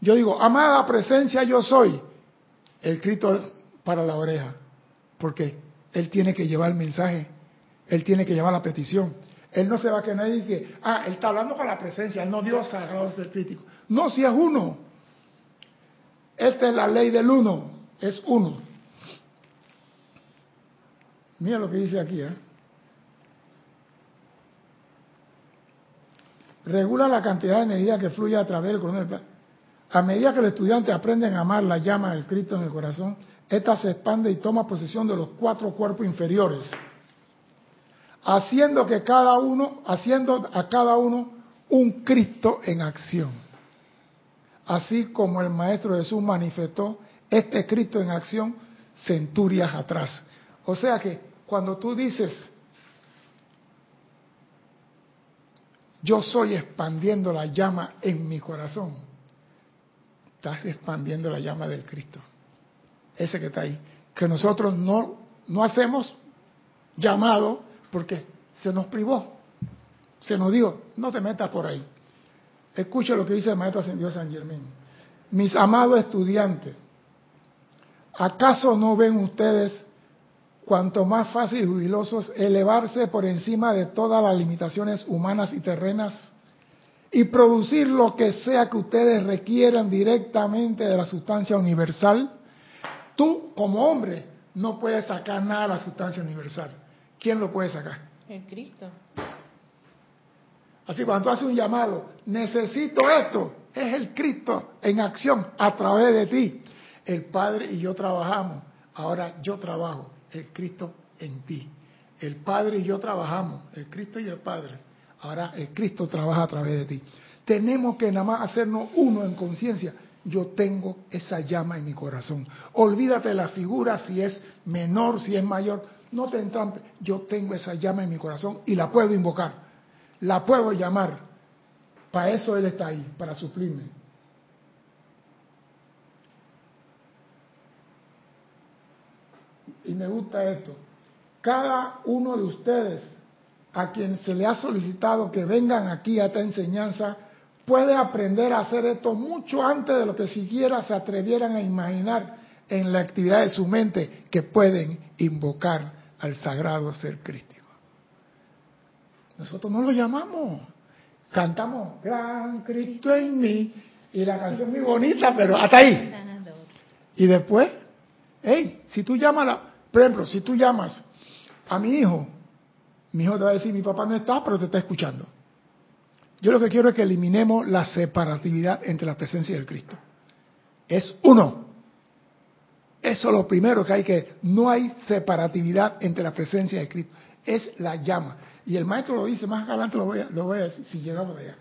yo digo, amada presencia yo soy, el grito para la oreja, porque él tiene que llevar el mensaje, él tiene que llevar la petición. Él no se va a quedar y que, ah, él está hablando con la presencia, él no Dios sagrado es el crítico. No, si es uno. Esta es la ley del uno, es uno. Mira lo que dice aquí, ¿eh? regula la cantidad de energía que fluye a través del corazón. A medida que los estudiantes aprenden a amar la llama del Cristo en el corazón, esta se expande y toma posesión de los cuatro cuerpos inferiores, haciendo que cada uno, haciendo a cada uno un Cristo en acción. Así como el Maestro Jesús manifestó este Cristo en acción centurias atrás. O sea que cuando tú dices, yo soy expandiendo la llama en mi corazón, estás expandiendo la llama del Cristo. Ese que está ahí. Que nosotros no, no hacemos llamado porque se nos privó. Se nos dijo, no te metas por ahí. Escuche lo que dice el maestro ascendido San Germán. Mis amados estudiantes, ¿acaso no ven ustedes cuanto más fácil y jubilosos elevarse por encima de todas las limitaciones humanas y terrenas y producir lo que sea que ustedes requieran directamente de la sustancia universal? Tú, como hombre, no puedes sacar nada de la sustancia universal. ¿Quién lo puede sacar? El Cristo. Así cuando haces un llamado, necesito esto, es el Cristo en acción a través de ti. El Padre y yo trabajamos, ahora yo trabajo, el Cristo en ti. El Padre y yo trabajamos, el Cristo y el Padre. Ahora el Cristo trabaja a través de ti. Tenemos que nada más hacernos uno en conciencia. Yo tengo esa llama en mi corazón. Olvídate la figura si es menor, si es mayor. No te entrampes. Yo tengo esa llama en mi corazón y la puedo invocar la puedo llamar. Para eso Él está ahí, para suplirme. Y me gusta esto. Cada uno de ustedes a quien se le ha solicitado que vengan aquí a esta enseñanza puede aprender a hacer esto mucho antes de lo que siquiera se atrevieran a imaginar en la actividad de su mente que pueden invocar al sagrado ser crístico. Nosotros no lo llamamos. Cantamos, Gran Cristo en mí. Y la canción es muy bonita, pero hasta ahí. Y después, hey, si tú llamas, la, por ejemplo, si tú llamas a mi hijo, mi hijo te va a decir, mi papá no está, pero te está escuchando. Yo lo que quiero es que eliminemos la separatividad entre la presencia del Cristo. Es uno. Eso es lo primero que hay que... No hay separatividad entre la presencia del Cristo. Es la llama. Y el maestro lo dice, más adelante lo voy a, lo decir, si llegamos allá.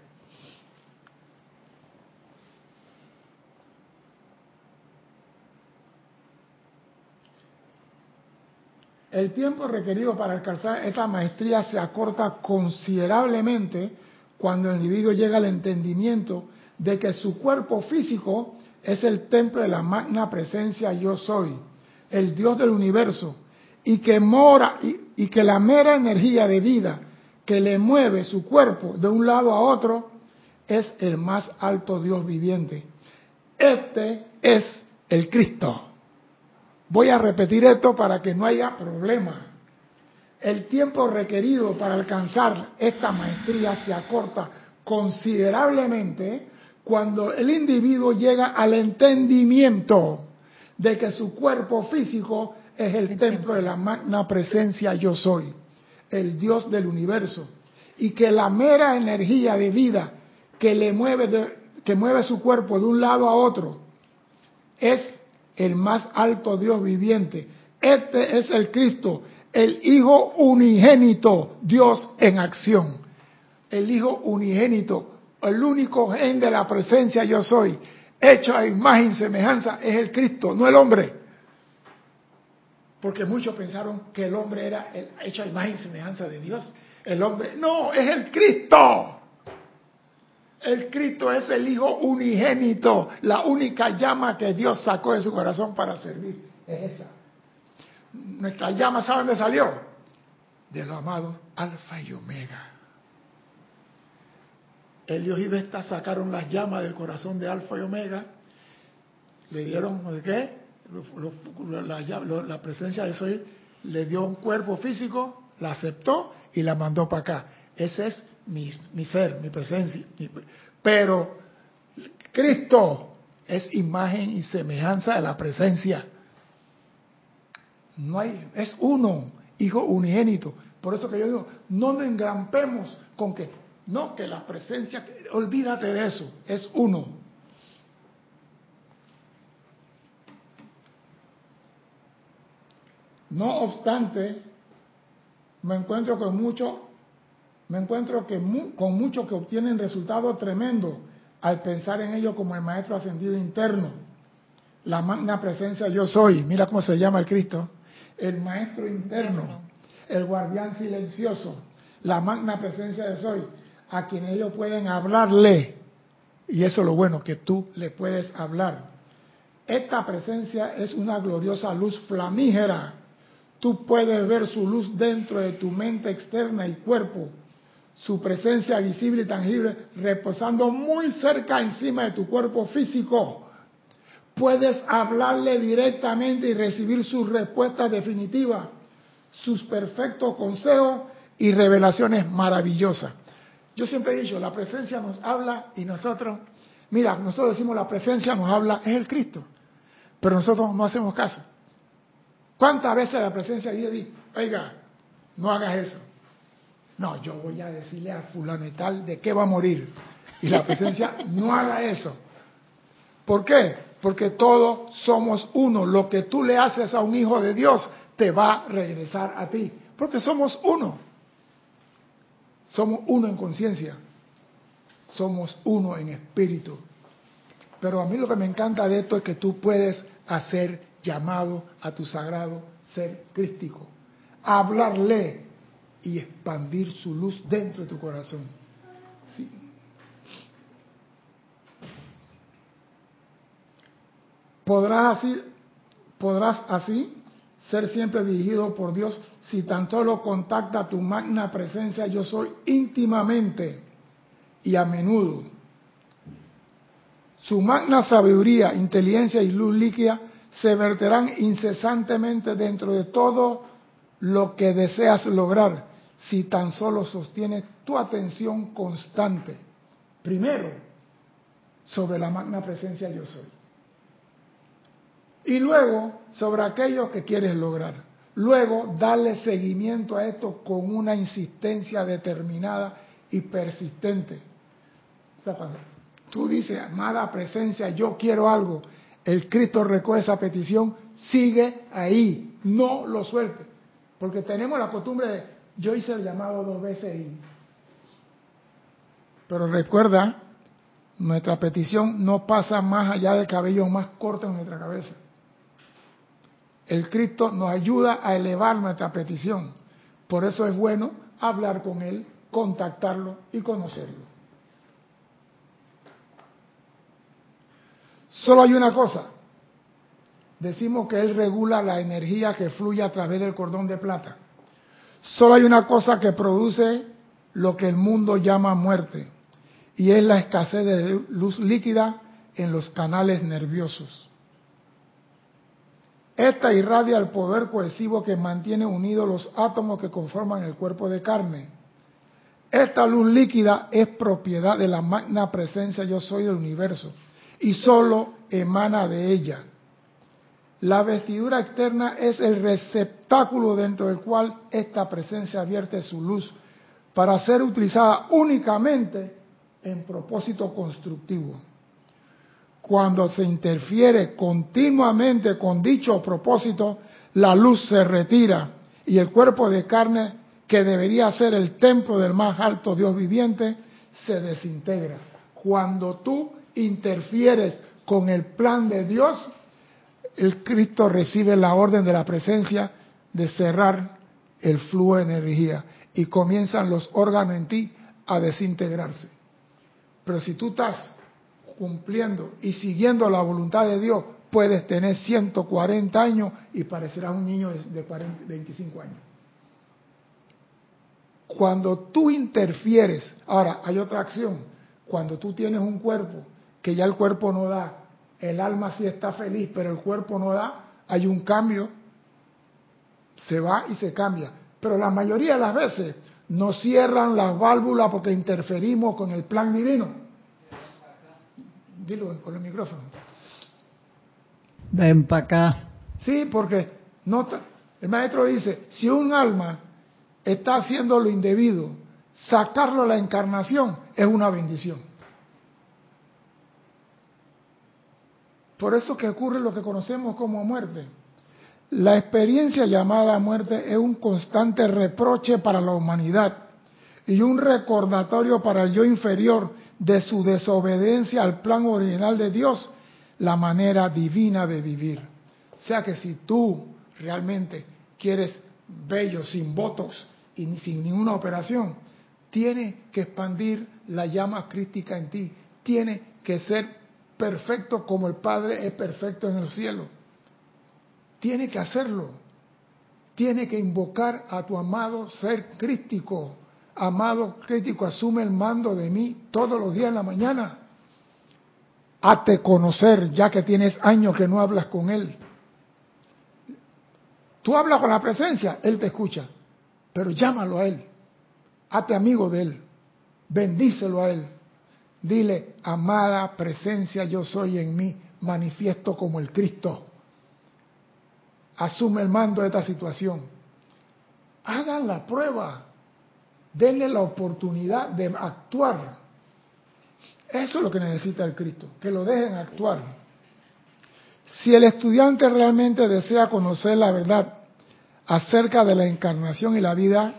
El tiempo requerido para alcanzar esta maestría se acorta considerablemente cuando el individuo llega al entendimiento de que su cuerpo físico es el templo de la magna presencia yo soy, el Dios del universo, y que mora y, que la mera energía de vida que le mueve su cuerpo de un lado a otro es el más alto Dios viviente. Este es el Cristo. Voy a repetir esto para que no haya problema. El tiempo requerido para alcanzar esta maestría se acorta considerablemente cuando el individuo llega al entendimiento de que su cuerpo físico es el templo de la magna presencia yo soy, el Dios del universo, y que la mera energía de vida que le mueve, que mueve su cuerpo de un lado a otro, es el más alto Dios viviente. Este es el Cristo, el Hijo unigénito, Dios en acción. El Hijo unigénito, el único gen de la presencia yo soy, hecho a imagen y semejanza, es el Cristo, no el hombre. Porque muchos pensaron que el hombre era el hecho a imagen y semejanza de Dios. El hombre, no, es el Cristo. El Cristo es el Hijo unigénito, la única llama que Dios sacó de su corazón para servir. Es esa. Nuestra llama, ¿saben dónde salió? De lo amado Alfa y Omega. Dios y Vesta sacaron las llamas del corazón de Alfa y Omega, le dieron, ¿de qué? La, presencia de Soy le dio un cuerpo físico, la aceptó y la mandó para acá. Ese es mi, mi ser, mi presencia. pero Cristo es imagen y semejanza de la presencia. No hay, es uno, hijo unigénito. Por eso que yo digo, no nos engrampemos con que, no, que la presencia, olvídate de eso, es uno. No obstante, me encuentro con mucho, me encuentro que con muchos que obtienen resultados tremendos al pensar en ello como el maestro ascendido interno, la magna presencia yo soy. Mira cómo se llama el Cristo, el maestro interno, el guardián silencioso, la magna presencia de soy, a quien ellos pueden hablarle. Y eso es lo bueno, que tú le puedes hablar. Esta presencia es una gloriosa luz flamígera Tú puedes ver su luz dentro de tu mente externa y cuerpo. su presencia visible y tangible reposando muy cerca encima de tu cuerpo físico. Puedes hablarle directamente y recibir sus respuestas definitivas, sus perfectos consejos y revelaciones maravillosas. Yo siempre he dicho, la presencia nos habla y nosotros, mira, nosotros decimos la presencia nos habla, es el Cristo, pero nosotros no hacemos caso. ¿Cuántas veces la presencia de Dios oiga, no hagas eso? No, yo voy a decirle a fulano y tal de qué va a morir. Y la presencia no haga eso. ¿Por qué? Porque todos somos uno. Lo que tú le haces a un hijo de Dios te va a regresar a ti. Porque somos uno. Somos uno en conciencia. Somos uno en espíritu. Pero a mí lo que me encanta de esto es que tú puedes hacer llamado a tu sagrado ser crístico. Hablarle y expandir su luz dentro de tu corazón. Podrás así, podrás así ser siempre dirigido por Dios si tan solo contacta tu magna presencia yo soy íntimamente y a menudo. Su magna sabiduría, inteligencia y luz líquida se verterán incesantemente dentro de todo lo que deseas lograr si tan solo sostienes tu atención constante, primero, sobre la magna presencia yo soy. Y luego, sobre aquello que quieres lograr. Luego, darle seguimiento a esto con una insistencia determinada y persistente. Tú dices, amada presencia, yo quiero algo, el Cristo recoge esa petición, sigue ahí, no lo suelte. Porque tenemos la costumbre de, yo hice el llamado dos veces y... Pero recuerda, nuestra petición no pasa más allá del cabello más corto en nuestra cabeza. El Cristo nos ayuda a elevar nuestra petición. Por eso es bueno hablar con Él, contactarlo y conocerlo. Solo hay una cosa. Decimos que Él regula la energía que fluye a través del cordón de plata. Solo hay una cosa que produce lo que el mundo llama muerte, y es la escasez de luz líquida en los canales nerviosos. Esta irradia el poder cohesivo que mantiene unidos los átomos que conforman el cuerpo de carne. Esta luz líquida es propiedad de la magna presencia yo soy del universo y solo emana de ella. La vestidura externa es el receptáculo dentro del cual esta presencia vierte su luz para ser utilizada únicamente en propósito constructivo. Cuando se interfiere continuamente con dicho propósito, la luz se retira y el cuerpo de carne, que debería ser el templo del más alto Dios viviente, se desintegra. Cuando tú interfieres con el plan de Dios, el Cristo recibe la orden de la presencia de cerrar el flujo de energía y comienzan los órganos en ti a desintegrarse. Pero si tú estás cumpliendo y siguiendo la voluntad de Dios, puedes tener 140 años y parecerás un niño de 25 años. Cuando tú interfieres, ahora hay otra acción, cuando tú tienes un cuerpo que ya el cuerpo no da, el alma sí está feliz, pero el cuerpo no da, hay un cambio, se va y se cambia. Pero la mayoría de las veces no cierran las válvulas porque interferimos con el plan divino. Dilo por el micrófono. Ven para acá. Sí, porque no, el maestro dice, si un alma está haciendo lo indebido, sacarlo a la encarnación es una bendición. Por eso que ocurre lo que conocemos como muerte. La experiencia llamada muerte es un constante reproche para la humanidad y un recordatorio para el yo inferior de su desobediencia al plan original de Dios, la manera divina de vivir. O sea que si tú realmente quieres bello, sin votos y sin ninguna operación, tiene que expandir la llama crítica en ti, tiene que ser perfecto como el Padre es perfecto en el cielo. Tiene que hacerlo. Tiene que invocar a tu amado ser crístico, amado crítico, asume el mando de mí todos los días en la mañana. Hazte conocer, ya que tienes años que no hablas con Él. Tú hablas con la presencia, Él te escucha, pero llámalo a Él. Hazte amigo de Él. Bendícelo a Él. Dile, amada presencia, yo soy en mí, manifiesto como el Cristo. Asume el mando de esta situación. Hagan la prueba. Denle la oportunidad de actuar. Eso es lo que necesita el Cristo, que lo dejen actuar. Si el estudiante realmente desea conocer la verdad acerca de la encarnación y la vida,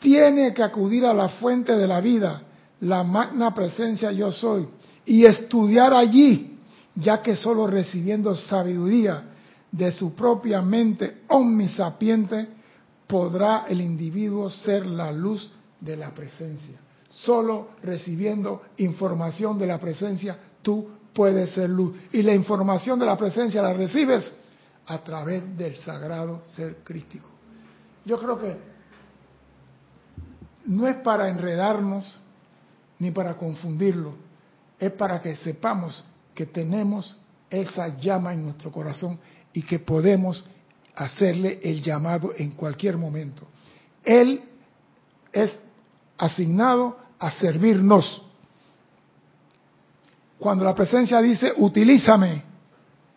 tiene que acudir a la fuente de la vida, la magna presencia yo soy, y estudiar allí, ya que solo recibiendo sabiduría de su propia mente omnisapiente podrá el individuo ser la luz de la presencia. Solo recibiendo información de la presencia tú puedes ser luz. Y la información de la presencia la recibes a través del sagrado ser crístico. Yo creo que no es para enredarnos ni para confundirlo, es para que sepamos que tenemos esa llama en nuestro corazón y que podemos hacerle el llamado en cualquier momento. Él es asignado a servirnos. Cuando la presencia dice, utilízame,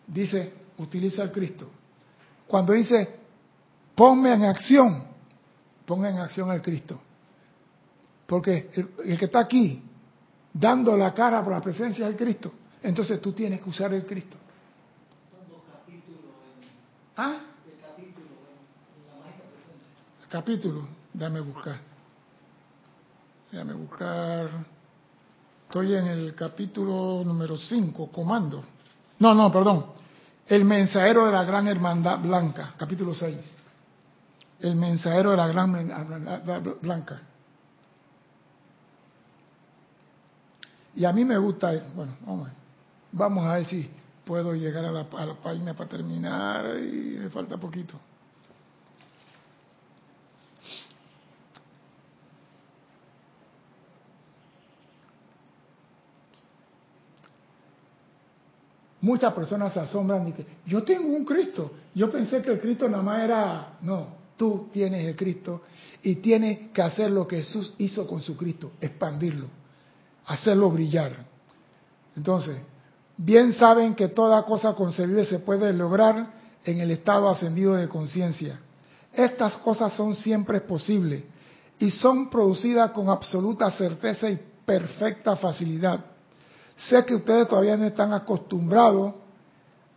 dice, utiliza al Cristo. Cuando dice, ponme en acción, ponga en acción al Cristo. Porque el, que está aquí dando la cara por la presencia del Cristo, entonces tú tienes que usar el Cristo. ¿Ah? Capítulo, déjame buscar. Déjame buscar. Estoy en el capítulo número 5, comando. No, no, perdón. El mensajero de la gran hermandad blanca, capítulo 6. El mensajero de la gran hermandad blanca. Y a mí me gusta, bueno, vamos a ver si puedo llegar a la, página para terminar y me falta poquito. Muchas personas se asombran y que yo tengo un Cristo. Yo pensé que el Cristo nada más era, no, tú tienes el Cristo y tienes que hacer lo que Jesús hizo con su Cristo, expandirlo hacerlo brillar. Entonces, bien saben que toda cosa concebida se puede lograr en el estado ascendido de conciencia. Estas cosas son siempre posibles y son producidas con absoluta certeza y perfecta facilidad. Sé que ustedes todavía no están acostumbrados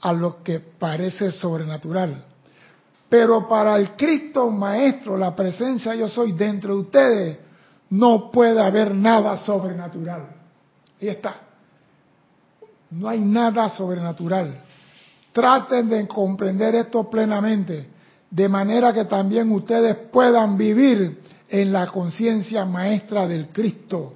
a lo que parece sobrenatural. Pero para el Cristo Maestro, la presencia yo soy dentro de ustedes, no puede haber nada sobrenatural. Ahí está. No hay nada sobrenatural. Traten de comprender esto plenamente, de manera que también ustedes puedan vivir en la conciencia maestra del Cristo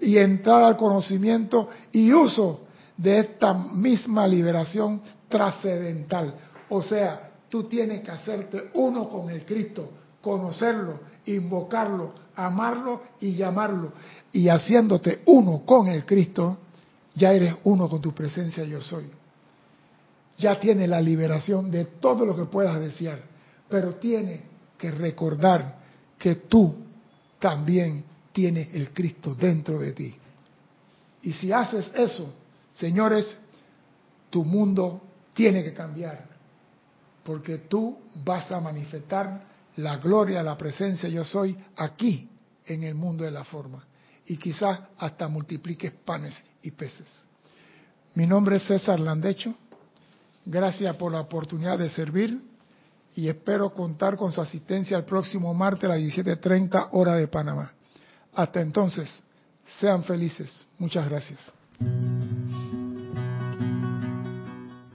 y entrar al conocimiento y uso de esta misma liberación trascendental. O sea, tú tienes que hacerte uno con el Cristo, conocerlo, invocarlo, amarlo y llamarlo. Y haciéndote uno con el Cristo, ya eres uno con tu presencia yo soy. Ya tiene la liberación de todo lo que puedas desear, pero tiene que recordar que tú también tienes el Cristo dentro de ti. Y si haces eso, señores, tu mundo tiene que cambiar, porque tú vas a manifestar la gloria, la presencia yo soy aquí en el mundo de la forma. Y quizás hasta multipliques panes y peces. Mi nombre es César Landecho. Gracias por la oportunidad de servir y espero contar con su asistencia el próximo martes a las 17.30 hora de Panamá. Hasta entonces, sean felices. Muchas gracias.